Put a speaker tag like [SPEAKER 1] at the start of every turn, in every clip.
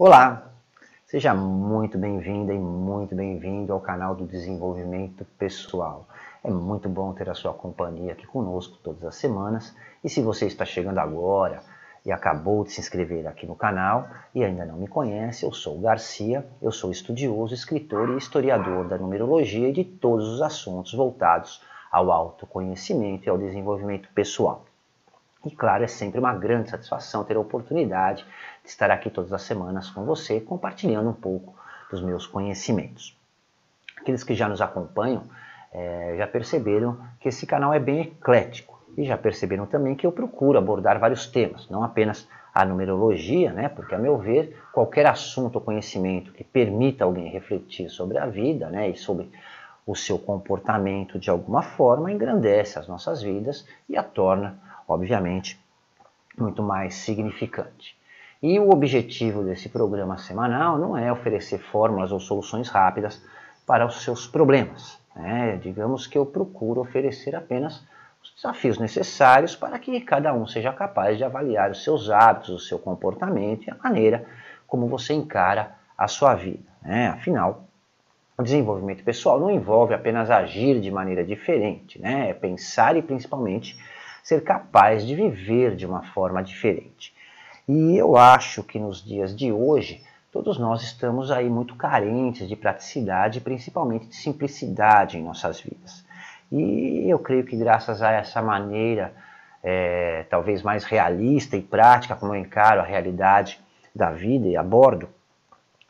[SPEAKER 1] Olá, seja muito bem-vinda e muito bem-vindo ao canal do Desenvolvimento Pessoal. É muito bom ter a sua companhia aqui conosco todas as semanas. E se você está chegando agora e acabou de se inscrever aqui no canal e ainda não me conhece, eu sou Garcia, eu sou estudioso, escritor e historiador da numerologia e de todos os assuntos voltados ao autoconhecimento e ao desenvolvimento pessoal. E claro, é sempre uma grande satisfação ter a oportunidade de estar aqui todas as semanas com você, compartilhando um pouco dos meus conhecimentos. Aqueles que já nos acompanham é, já perceberam que esse canal é bem eclético e já perceberam também que eu procuro abordar vários temas, não apenas a numerologia, né, porque a meu ver, qualquer assunto ou conhecimento que permita alguém refletir sobre a vida né, e sobre o seu comportamento de alguma forma engrandece as nossas vidas e a torna obviamente, muito mais significante. E o objetivo desse programa semanal não é oferecer fórmulas ou soluções rápidas para os seus problemas. Né? Digamos que eu procuro oferecer apenas os desafios necessários para que cada um seja capaz de avaliar os seus hábitos, o seu comportamento e a maneira como você encara a sua vida. Né? Afinal, o desenvolvimento pessoal não envolve apenas agir de maneira diferente, né? é pensar e principalmente ser capaz de viver de uma forma diferente. E eu acho que nos dias de hoje, todos nós estamos aí muito carentes de praticidade, principalmente de simplicidade em nossas vidas. E eu creio que graças a essa maneira, é, talvez mais realista e prática, como eu encaro a realidade da vida e abordo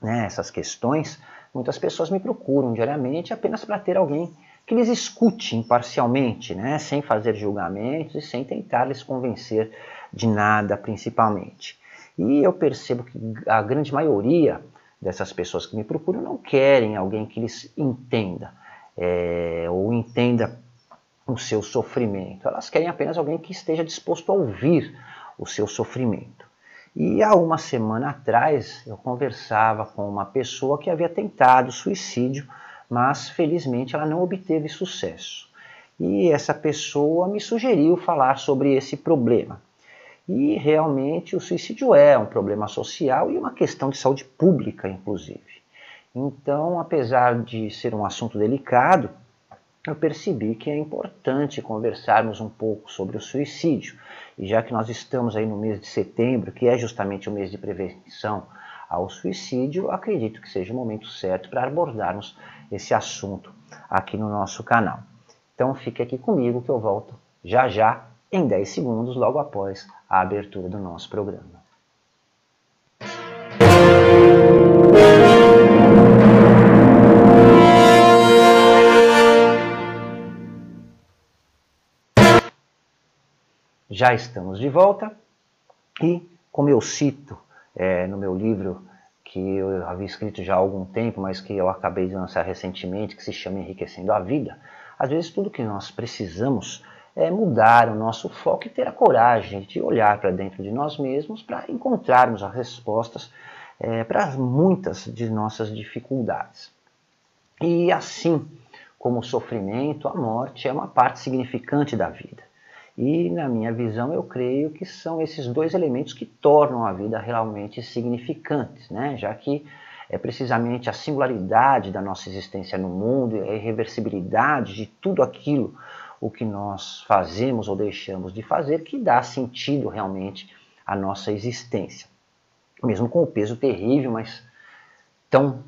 [SPEAKER 1] né, essas questões, muitas pessoas me procuram diariamente apenas para ter alguém que lhes escute imparcialmente, né, sem fazer julgamentos e sem tentar lhes convencer de nada, principalmente. E eu percebo que a grande maioria dessas pessoas que me procuram não querem alguém que lhes entenda é, ou entenda o seu sofrimento. Elas querem apenas alguém que esteja disposto a ouvir o seu sofrimento. E há uma semana atrás eu conversava com uma pessoa que havia tentado suicídio mas felizmente ela não obteve sucesso. E essa pessoa me sugeriu falar sobre esse problema. E realmente o suicídio é um problema social e uma questão de saúde pública, inclusive. Então, apesar de ser um assunto delicado, eu percebi que é importante conversarmos um pouco sobre o suicídio. E já que nós estamos aí no mês de setembro, que é justamente o mês de prevenção ao suicídio, acredito que seja o momento certo para abordarmos esse assunto aqui no nosso canal. Então fique aqui comigo que eu volto já já em 10 segundos, logo após a abertura do nosso programa. Já estamos de volta e, como eu cito é, no meu livro que eu havia escrito já há algum tempo, mas que eu acabei de lançar recentemente, que se chama Enriquecendo a Vida, às vezes tudo que nós precisamos é mudar o nosso foco e ter a coragem de olhar para dentro de nós mesmos para encontrarmos as respostas é, para muitas de nossas dificuldades. E assim como o sofrimento, a morte é uma parte significante da vida. E, na minha visão, eu creio que são esses dois elementos que tornam a vida realmente significante, né? já que é precisamente a singularidade da nossa existência no mundo a irreversibilidade de tudo aquilo o que nós fazemos ou deixamos de fazer que dá sentido realmente à nossa existência. Mesmo com o peso terrível, mas tão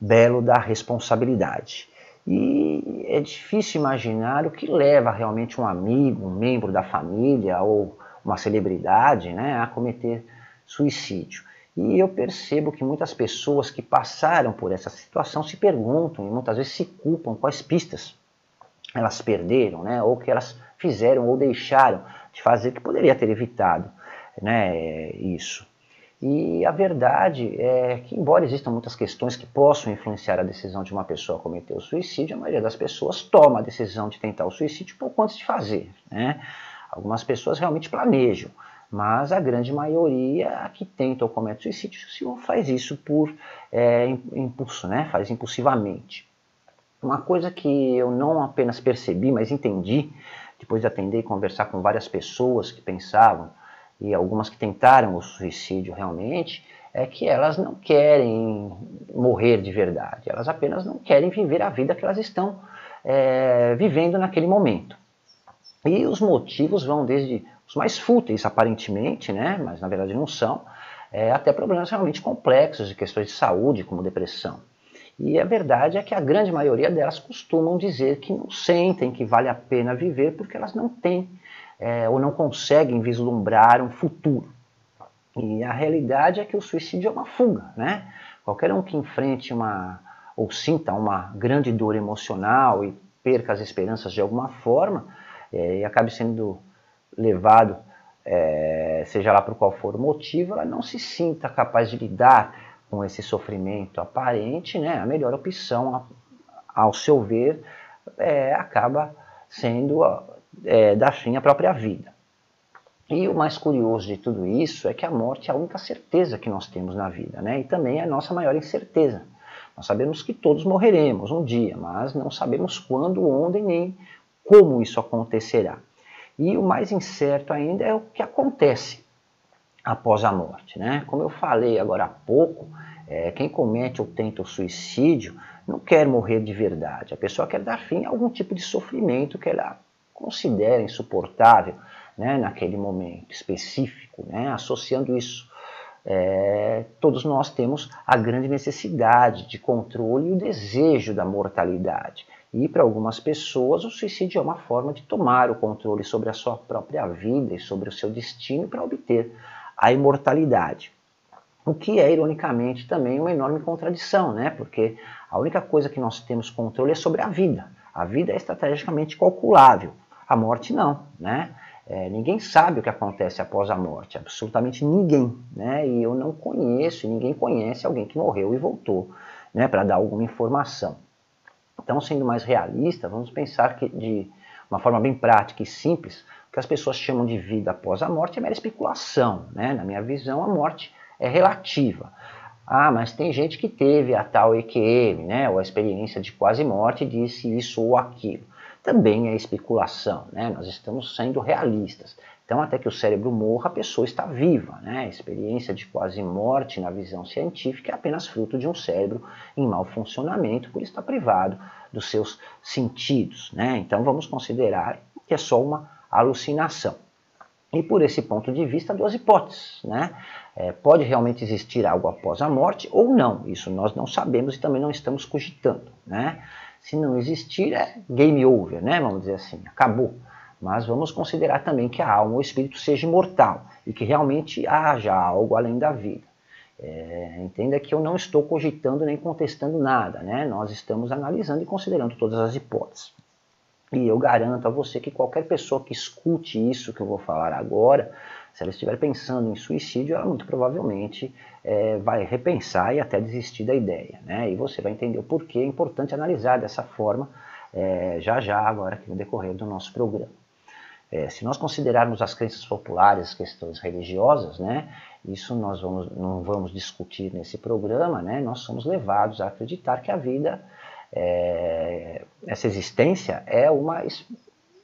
[SPEAKER 1] belo da responsabilidade. E é difícil imaginar o que leva realmente um amigo, um membro da família ou uma celebridade né, a cometer suicídio. E eu percebo que muitas pessoas que passaram por essa situação se perguntam e muitas vezes se culpam quais pistas elas perderam, né, ou que elas fizeram ou deixaram de fazer que poderia ter evitado né, isso. E a verdade é que, embora existam muitas questões que possam influenciar a decisão de uma pessoa a cometer o suicídio, a maioria das pessoas toma a decisão de tentar o suicídio pouco antes de fazer. Né? Algumas pessoas realmente planejam, mas a grande maioria que tenta ou comete suicídio faz isso por é, impulso, né? faz impulsivamente. Uma coisa que eu não apenas percebi, mas entendi, depois de atender e conversar com várias pessoas que pensavam e algumas que tentaram o suicídio realmente, é que elas não querem morrer de verdade, elas apenas não querem viver a vida que elas estão é, vivendo naquele momento. E os motivos vão desde os mais fúteis, aparentemente, né, mas na verdade não são, é, até problemas realmente complexos de questões de saúde, como depressão. E a verdade é que a grande maioria delas costumam dizer que não sentem que vale a pena viver porque elas não têm é, ou não conseguem vislumbrar um futuro. E a realidade é que o suicídio é uma fuga, né? Qualquer um que enfrente uma ou sinta uma grande dor emocional e perca as esperanças de alguma forma é, e acabe sendo levado, é, seja lá por qual for o motivo, ela não se sinta capaz de lidar com esse sofrimento aparente, né? A melhor opção, ao seu ver, é, acaba sendo é, dar fim à própria vida. E o mais curioso de tudo isso é que a morte é a única certeza que nós temos na vida, né? E também é a nossa maior incerteza. Nós sabemos que todos morreremos um dia, mas não sabemos quando, onde nem como isso acontecerá. E o mais incerto ainda é o que acontece após a morte. Né? Como eu falei agora há pouco, é, quem comete ou tenta o suicídio não quer morrer de verdade. A pessoa quer dar fim a algum tipo de sofrimento que ela considera insuportável né, naquele momento específico, né, associando isso é, todos nós temos a grande necessidade de controle e o desejo da mortalidade. E para algumas pessoas, o suicídio é uma forma de tomar o controle sobre a sua própria vida e sobre o seu destino para obter a imortalidade. O que é, ironicamente, também uma enorme contradição, né? porque a única coisa que nós temos controle é sobre a vida. A vida é estrategicamente calculável, a morte não. Né? É, ninguém sabe o que acontece após a morte, absolutamente ninguém. Né? E eu não conheço, ninguém conhece alguém que morreu e voltou né, para dar alguma informação. Então, sendo mais realista, vamos pensar que de uma forma bem prática e simples, o que as pessoas chamam de vida após a morte é mera especulação. Né? Na minha visão, a morte é relativa. Ah, mas tem gente que teve a tal EQM, né, ou a experiência de quase morte, disse isso ou aquilo também é especulação, né? nós estamos sendo realistas. Então, até que o cérebro morra, a pessoa está viva. Né? A experiência de quase morte na visão científica é apenas fruto de um cérebro em mau funcionamento, por estar privado dos seus sentidos. Né? Então, vamos considerar que é só uma alucinação. E por esse ponto de vista, duas hipóteses. Né? É, pode realmente existir algo após a morte ou não. Isso nós não sabemos e também não estamos cogitando. Né? Se não existir, é game over, né? Vamos dizer assim, acabou. Mas vamos considerar também que a alma ou o espírito seja imortal e que realmente haja algo além da vida. É, entenda que eu não estou cogitando nem contestando nada, né? Nós estamos analisando e considerando todas as hipóteses. E eu garanto a você que qualquer pessoa que escute isso que eu vou falar agora se ela estiver pensando em suicídio, ela muito provavelmente é, vai repensar e até desistir da ideia. Né? E você vai entender o porquê é importante analisar dessa forma é, já já, agora aqui no decorrer do nosso programa. É, se nós considerarmos as crenças populares, as questões religiosas, né, isso nós vamos, não vamos discutir nesse programa, né, nós somos levados a acreditar que a vida, é, essa existência é uma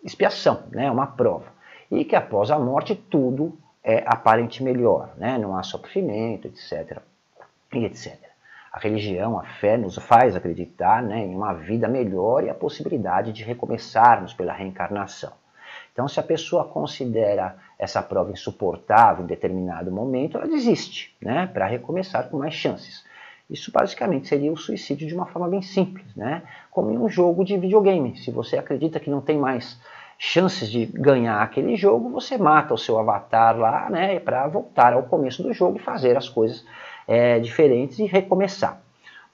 [SPEAKER 1] expiação, né, uma prova e que após a morte tudo é aparente melhor, né? não há sofrimento, etc. E etc. A religião, a fé nos faz acreditar né, em uma vida melhor e a possibilidade de recomeçarmos pela reencarnação. Então, se a pessoa considera essa prova insuportável em determinado momento, ela desiste, né, para recomeçar com mais chances. Isso basicamente seria o suicídio de uma forma bem simples, né, como em um jogo de videogame. Se você acredita que não tem mais chances de ganhar aquele jogo, você mata o seu avatar lá, né, para voltar ao começo do jogo e fazer as coisas é, diferentes e recomeçar.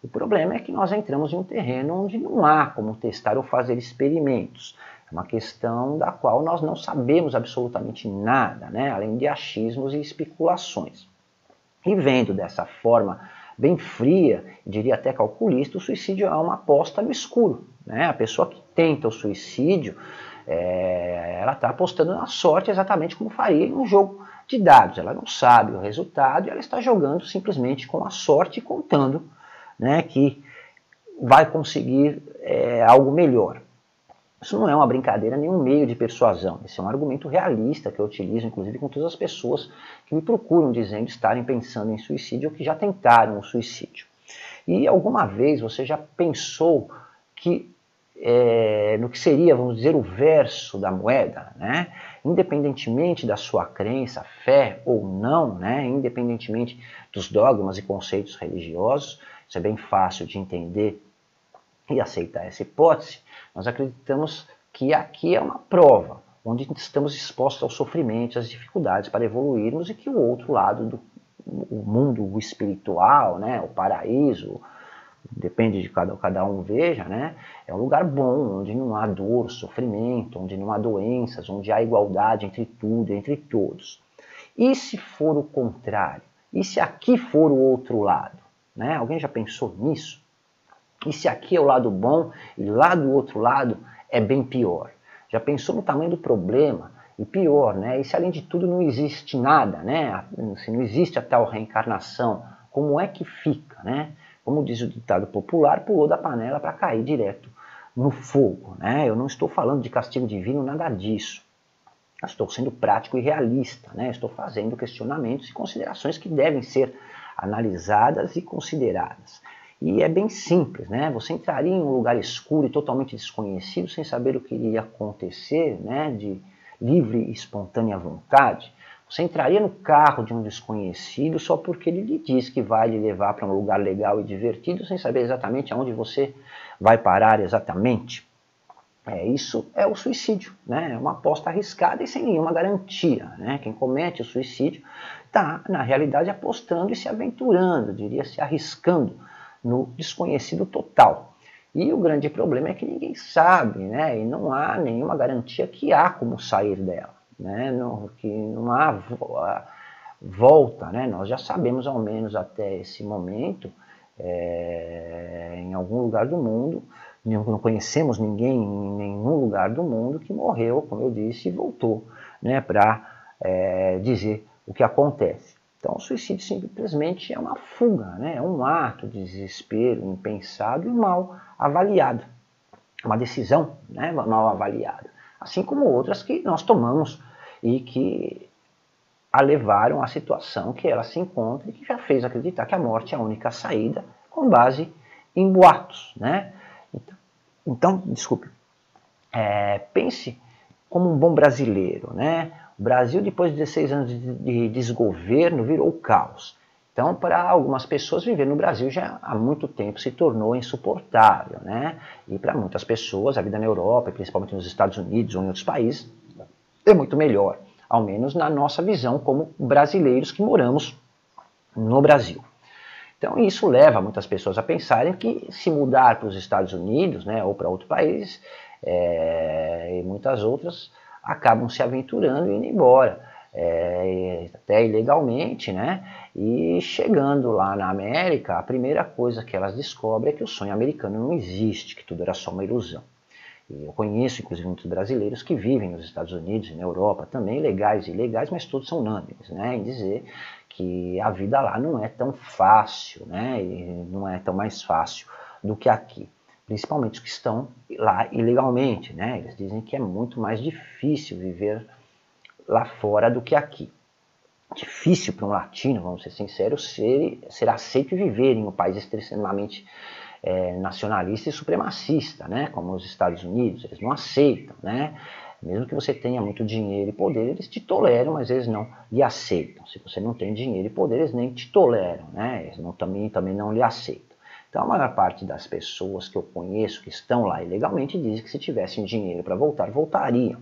[SPEAKER 1] O problema é que nós entramos em um terreno onde não há como testar ou fazer experimentos. É uma questão da qual nós não sabemos absolutamente nada, né, além de achismos e especulações. E vendo dessa forma bem fria, diria até calculista, o suicídio é uma aposta no escuro. Né? A pessoa que tenta o suicídio é, ela está apostando na sorte exatamente como faria em um jogo de dados. Ela não sabe o resultado e ela está jogando simplesmente com a sorte, contando né, que vai conseguir é, algo melhor. Isso não é uma brincadeira, nenhum meio de persuasão. Esse é um argumento realista que eu utilizo, inclusive, com todas as pessoas que me procuram dizendo estarem pensando em suicídio ou que já tentaram o suicídio. E alguma vez você já pensou que é, no que seria, vamos dizer, o verso da moeda, né? Independentemente da sua crença, fé ou não, né? Independentemente dos dogmas e conceitos religiosos, isso é bem fácil de entender e aceitar essa hipótese. Nós acreditamos que aqui é uma prova, onde estamos expostos aos sofrimentos, às dificuldades para evoluirmos e que o outro lado do o mundo espiritual, né, o paraíso, depende de cada, cada um veja, né, é um lugar bom, onde não há dor, sofrimento, onde não há doenças, onde há igualdade entre tudo, entre todos. E se for o contrário? E se aqui for o outro lado? Né? Alguém já pensou nisso? E se aqui é o lado bom e lá do outro lado é bem pior? Já pensou no tamanho do problema? E pior, né? E se além de tudo não existe nada, né? Se não existe a tal reencarnação, como é que fica, né? Como diz o ditado popular, pulou da panela para cair direto no fogo, né? Eu não estou falando de castigo divino, nada disso. Eu estou sendo prático e realista, né? Estou fazendo questionamentos e considerações que devem ser analisadas e consideradas. E é bem simples, né? Você entraria em um lugar escuro e totalmente desconhecido, sem saber o que iria acontecer, né? De livre e espontânea vontade. Você entraria no carro de um desconhecido só porque ele lhe diz que vai lhe levar para um lugar legal e divertido, sem saber exatamente aonde você vai parar exatamente. É, isso é o suicídio, né? É uma aposta arriscada e sem nenhuma garantia. Né? Quem comete o suicídio está, na realidade, apostando e se aventurando, diria se arriscando no desconhecido total. E o grande problema é que ninguém sabe, né? E não há nenhuma garantia que há como sair dela, né? Que não há volta, né? Nós já sabemos ao menos até esse momento, é, em algum lugar do mundo, não conhecemos ninguém em nenhum lugar do mundo que morreu, como eu disse, e voltou, né? Para é, dizer o que acontece. Então, o suicídio simplesmente é uma fuga, né? é um ato de desespero impensado e mal avaliado. Uma decisão né? mal avaliada. Assim como outras que nós tomamos e que a levaram à situação que ela se encontra e que já fez acreditar que a morte é a única saída com base em boatos. Né? Então, então desculpe, é, pense como um bom brasileiro, né? O Brasil, depois de 16 anos de desgoverno, virou caos. Então, para algumas pessoas, viver no Brasil já há muito tempo se tornou insuportável. Né? E para muitas pessoas, a vida na Europa, principalmente nos Estados Unidos ou em outros países, é muito melhor. Ao menos na nossa visão como brasileiros que moramos no Brasil. Então, isso leva muitas pessoas a pensarem que se mudar para os Estados Unidos né, ou para outro país, é, e muitas outras, acabam se aventurando e indo embora, é, até ilegalmente, né? E chegando lá na América, a primeira coisa que elas descobrem é que o sonho americano não existe, que tudo era só uma ilusão. E eu conheço, inclusive, muitos brasileiros que vivem nos Estados Unidos e na Europa também, legais e ilegais, mas todos são unânimes, né? Em dizer que a vida lá não é tão fácil, né? E não é tão mais fácil do que aqui principalmente os que estão lá ilegalmente. Né? Eles dizem que é muito mais difícil viver lá fora do que aqui. Difícil para um latino, vamos ser sinceros, ser, ser aceito e viver em um país extremamente é, nacionalista e supremacista, né? como os Estados Unidos. Eles não aceitam. Né? Mesmo que você tenha muito dinheiro e poder, eles te toleram, mas eles não lhe aceitam. Se você não tem dinheiro e poder, eles nem te toleram. Né? Eles não, também, também não lhe aceitam. Então, a maior parte das pessoas que eu conheço que estão lá ilegalmente dizem que se tivessem dinheiro para voltar, voltariam.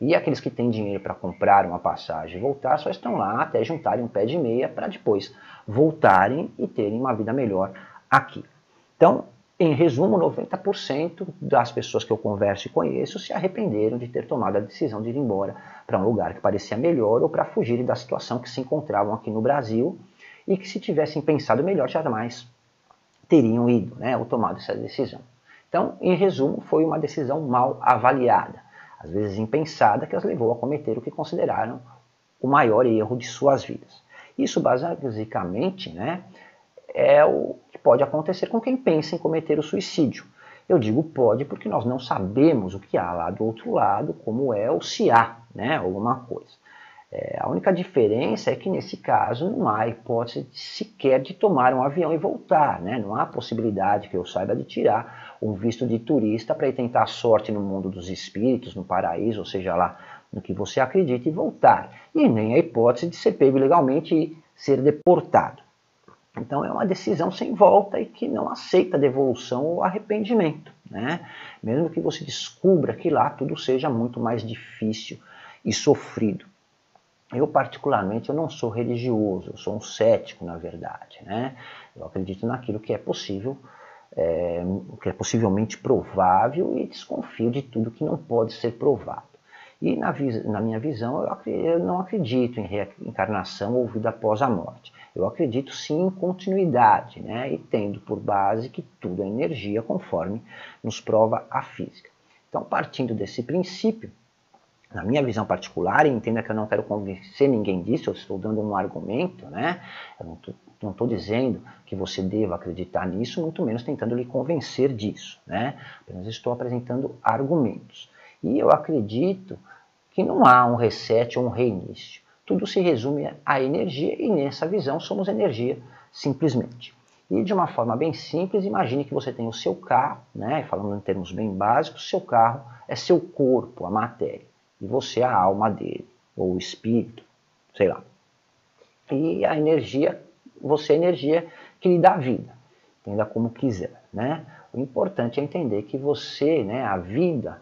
[SPEAKER 1] E aqueles que têm dinheiro para comprar uma passagem e voltar só estão lá até juntarem um pé de meia para depois voltarem e terem uma vida melhor aqui. Então, em resumo, 90% das pessoas que eu converso e conheço se arrependeram de ter tomado a decisão de ir embora para um lugar que parecia melhor ou para fugirem da situação que se encontravam aqui no Brasil e que se tivessem pensado melhor jamais teriam ido, né, ou tomado essa decisão. Então, em resumo, foi uma decisão mal avaliada, às vezes impensada, que as levou a cometer o que consideraram o maior erro de suas vidas. Isso, basicamente, né, é o que pode acontecer com quem pensa em cometer o suicídio. Eu digo pode porque nós não sabemos o que há lá do outro lado, como é ou se há né, alguma coisa. É, a única diferença é que nesse caso não há hipótese sequer de tomar um avião e voltar, né? não há possibilidade que eu saiba de tirar um visto de turista para ir tentar a sorte no mundo dos espíritos, no paraíso, ou seja lá no que você acredita e voltar. E nem a hipótese de ser pego legalmente e ser deportado. Então é uma decisão sem volta e que não aceita devolução ou arrependimento. Né? Mesmo que você descubra que lá tudo seja muito mais difícil e sofrido. Eu, particularmente, eu não sou religioso, eu sou um cético, na verdade. Né? Eu acredito naquilo que é possível, é, que é possivelmente provável e desconfio de tudo que não pode ser provado. E na, na minha visão, eu, eu não acredito em reencarnação ou vida após a morte. Eu acredito sim em continuidade, né? e tendo por base que tudo é energia, conforme nos prova a física. Então, partindo desse princípio, na minha visão particular, e entenda que eu não quero convencer ninguém disso, eu estou dando um argumento, né? Eu não estou dizendo que você deva acreditar nisso, muito menos tentando lhe convencer disso, né? Apenas estou apresentando argumentos. E eu acredito que não há um reset ou um reinício. Tudo se resume à energia e nessa visão somos energia simplesmente. E de uma forma bem simples, imagine que você tem o seu carro, né? falando em termos bem básicos, seu carro é seu corpo, a matéria e você é a alma dele, ou o espírito, sei lá. E a energia, você é a energia que lhe dá vida, entenda como quiser, né? O importante é entender que você, né, a vida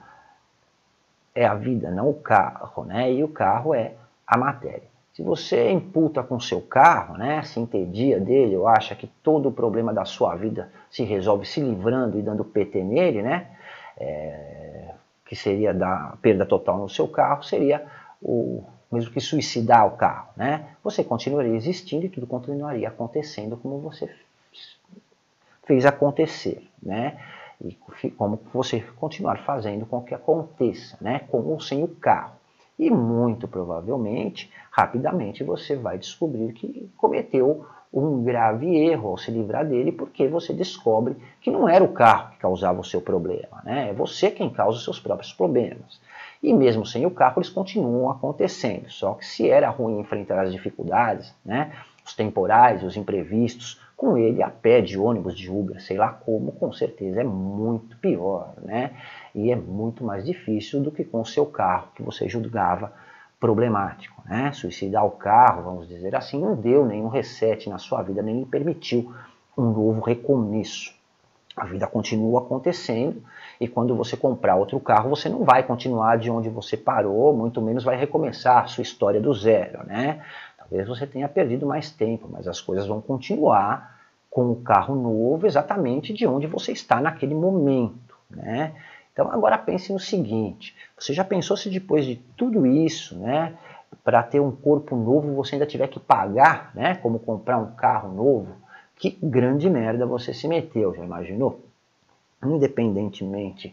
[SPEAKER 1] é a vida, não o carro, né? E o carro é a matéria. Se você imputa com seu carro, né, se entendia dele, ou acha que todo o problema da sua vida se resolve se livrando e dando PT nele, né? É, que seria da perda total no seu carro, seria o mesmo que suicidar o carro, né? Você continuaria existindo e tudo continuaria acontecendo como você fez acontecer, né? E como você continuar fazendo com que aconteça, né? Com ou sem o carro. E muito provavelmente, rapidamente, você vai descobrir que cometeu um grave erro ao se livrar dele, porque você descobre que não era o carro que causava o seu problema, né? é você quem causa os seus próprios problemas. E mesmo sem o carro, eles continuam acontecendo. Só que se era ruim enfrentar as dificuldades, né? os temporais, os imprevistos, com ele a pé, de ônibus, de Uber, sei lá como, com certeza é muito pior. Né? E é muito mais difícil do que com o seu carro, que você julgava problemático. Né? Suicidar o carro, vamos dizer assim, não deu nenhum reset na sua vida, nem lhe permitiu um novo recomeço. A vida continua acontecendo e quando você comprar outro carro, você não vai continuar de onde você parou, muito menos vai recomeçar a sua história do zero. Né? Talvez você tenha perdido mais tempo, mas as coisas vão continuar com o carro novo exatamente de onde você está naquele momento. Né? Então agora pense no seguinte, você já pensou se depois de tudo isso, né, para ter um corpo novo você ainda tiver que pagar, né, como comprar um carro novo? Que grande merda você se meteu, já imaginou? Independentemente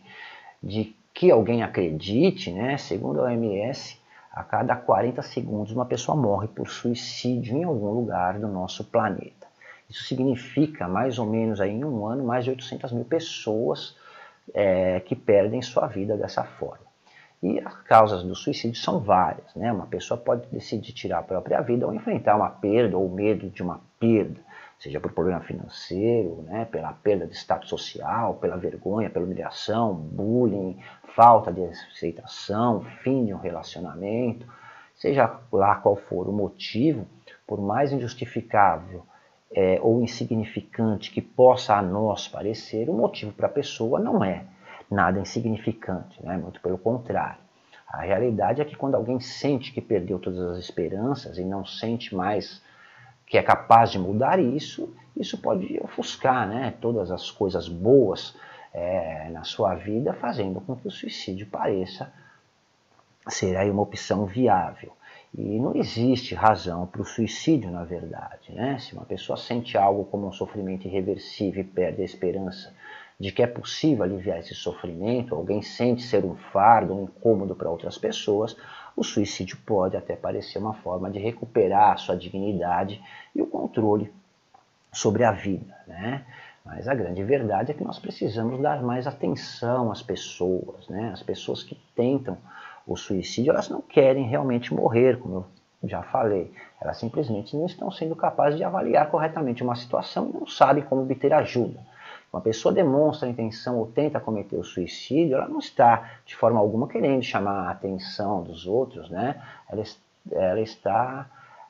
[SPEAKER 1] de que alguém acredite, né, segundo a OMS, a cada 40 segundos uma pessoa morre por suicídio em algum lugar do nosso planeta. Isso significa mais ou menos aí em um ano mais de 800 mil pessoas é, que perdem sua vida dessa forma. E as causas do suicídio são várias. Né? Uma pessoa pode decidir tirar a própria vida ou enfrentar uma perda ou medo de uma perda, seja por problema financeiro, né? pela perda de status social, pela vergonha, pela humilhação, bullying, falta de aceitação, fim de um relacionamento, seja lá qual for o motivo, por mais injustificável é, ou insignificante que possa a nós parecer, o motivo para a pessoa não é nada insignificante, né? muito pelo contrário. A realidade é que quando alguém sente que perdeu todas as esperanças e não sente mais que é capaz de mudar isso, isso pode ofuscar né? todas as coisas boas é, na sua vida, fazendo com que o suicídio pareça ser aí uma opção viável. E não existe razão para o suicídio, na verdade. Né? Se uma pessoa sente algo como um sofrimento irreversível e perde a esperança de que é possível aliviar esse sofrimento, alguém sente ser um fardo, um incômodo para outras pessoas, o suicídio pode até parecer uma forma de recuperar a sua dignidade e o controle sobre a vida. Né? Mas a grande verdade é que nós precisamos dar mais atenção às pessoas, né? As pessoas que tentam o suicídio, elas não querem realmente morrer, como eu já falei. Elas simplesmente não estão sendo capazes de avaliar corretamente uma situação e não sabem como obter ajuda. Uma pessoa demonstra a intenção ou tenta cometer o suicídio, ela não está de forma alguma querendo chamar a atenção dos outros, né? Ela, ela está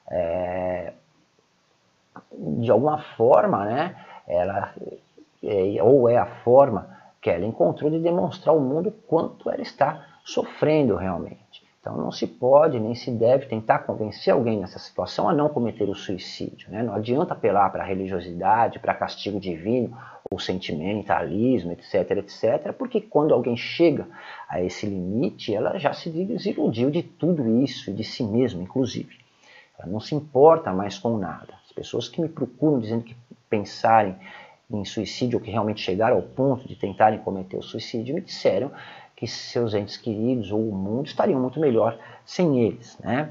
[SPEAKER 1] é, de alguma forma, né? Ela é, ou é a forma que ela encontrou de demonstrar ao mundo quanto ela está sofrendo realmente. Então não se pode nem se deve tentar convencer alguém nessa situação a não cometer o suicídio. Né? Não adianta apelar para religiosidade, para castigo divino, ou sentimentalismo, etc, etc, porque quando alguém chega a esse limite, ela já se desiludiu de tudo isso e de si mesma, inclusive. Ela não se importa mais com nada. As pessoas que me procuram dizendo que pensarem em suicídio ou que realmente chegaram ao ponto de tentarem cometer o suicídio me disseram que seus entes queridos ou o mundo estariam muito melhor sem eles, né?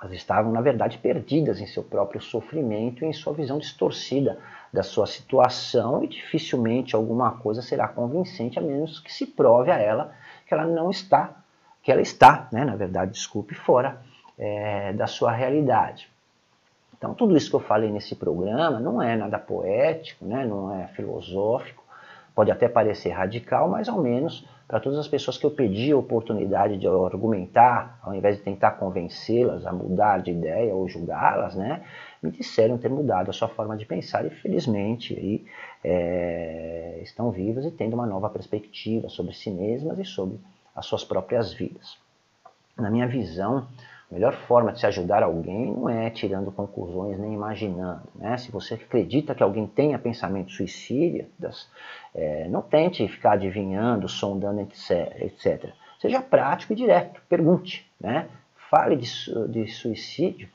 [SPEAKER 1] Elas estavam, na verdade, perdidas em seu próprio sofrimento e em sua visão distorcida da sua situação e dificilmente alguma coisa será convincente a menos que se prove a ela que ela não está, que ela está, né, na verdade, desculpe, fora é, da sua realidade. Então, tudo isso que eu falei nesse programa não é nada poético, né, não é filosófico, pode até parecer radical, mas ao menos para todas as pessoas que eu pedi a oportunidade de argumentar, ao invés de tentar convencê-las a mudar de ideia ou julgá-las, né, me disseram ter mudado a sua forma de pensar e felizmente aí, é, estão vivas e tendo uma nova perspectiva sobre si mesmas e sobre as suas próprias vidas. Na minha visão, a melhor forma de se ajudar alguém não é tirando conclusões nem imaginando. Né? Se você acredita que alguém tenha pensamento suicidas, é, não tente ficar adivinhando, sondando, etc. Seja prático e direto, pergunte. Né? Fale de, de suicídio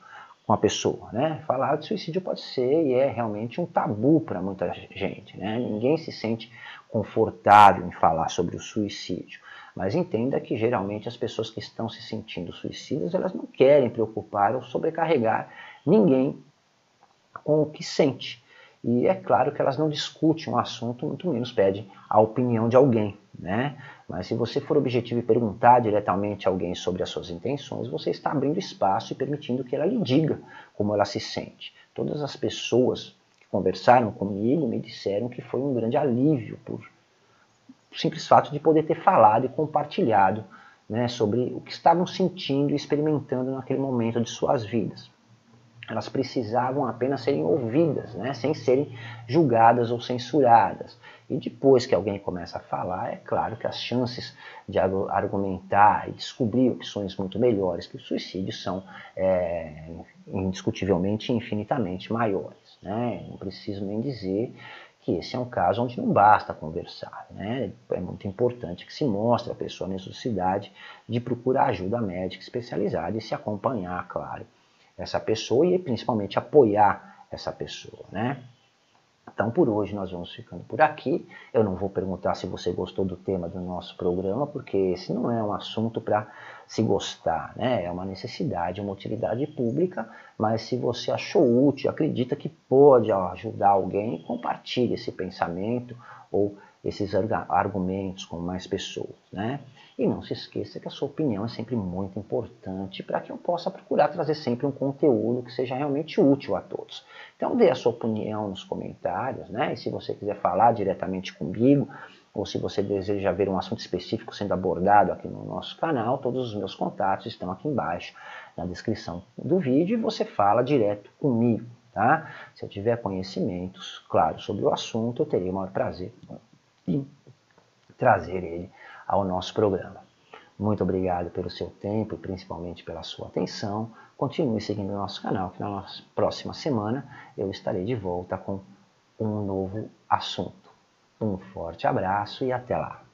[SPEAKER 1] com a pessoa. Né? Falar de suicídio pode ser e é realmente um tabu para muita gente. Né? Ninguém se sente confortável em falar sobre o suicídio. Mas entenda que geralmente as pessoas que estão se sentindo suicidas, elas não querem preocupar ou sobrecarregar ninguém com o que sente. E é claro que elas não discutem um assunto, muito menos pedem a opinião de alguém. Né? Mas se você for objetivo e perguntar diretamente a alguém sobre as suas intenções, você está abrindo espaço e permitindo que ela lhe diga como ela se sente. Todas as pessoas que conversaram comigo me disseram que foi um grande alívio por o simples fato de poder ter falado e compartilhado né, sobre o que estavam sentindo e experimentando naquele momento de suas vidas. Elas precisavam apenas serem ouvidas, né, sem serem julgadas ou censuradas. E depois que alguém começa a falar, é claro que as chances de argumentar e descobrir opções muito melhores que o suicídio são é, indiscutivelmente infinitamente maiores. Né? Não preciso nem dizer que esse é um caso onde não basta conversar. Né? É muito importante que se mostre a pessoa a necessidade de procurar ajuda médica especializada e se acompanhar, claro, essa pessoa e principalmente apoiar essa pessoa. Né? Então, por hoje, nós vamos ficando por aqui. Eu não vou perguntar se você gostou do tema do nosso programa, porque esse não é um assunto para se gostar, né? É uma necessidade, uma utilidade pública, mas se você achou útil, acredita que pode ajudar alguém, compartilhe esse pensamento ou esses argumentos com mais pessoas, né? E não se esqueça que a sua opinião é sempre muito importante para que eu possa procurar trazer sempre um conteúdo que seja realmente útil a todos. Então dê a sua opinião nos comentários, né? E se você quiser falar diretamente comigo, ou se você deseja ver um assunto específico sendo abordado aqui no nosso canal, todos os meus contatos estão aqui embaixo na descrição do vídeo e você fala direto comigo, tá? Se eu tiver conhecimentos, claro, sobre o assunto, eu teria o maior prazer em trazer ele ao nosso programa. Muito obrigado pelo seu tempo e principalmente pela sua atenção. Continue seguindo o nosso canal, que na próxima semana eu estarei de volta com um novo assunto. Um forte abraço e até lá!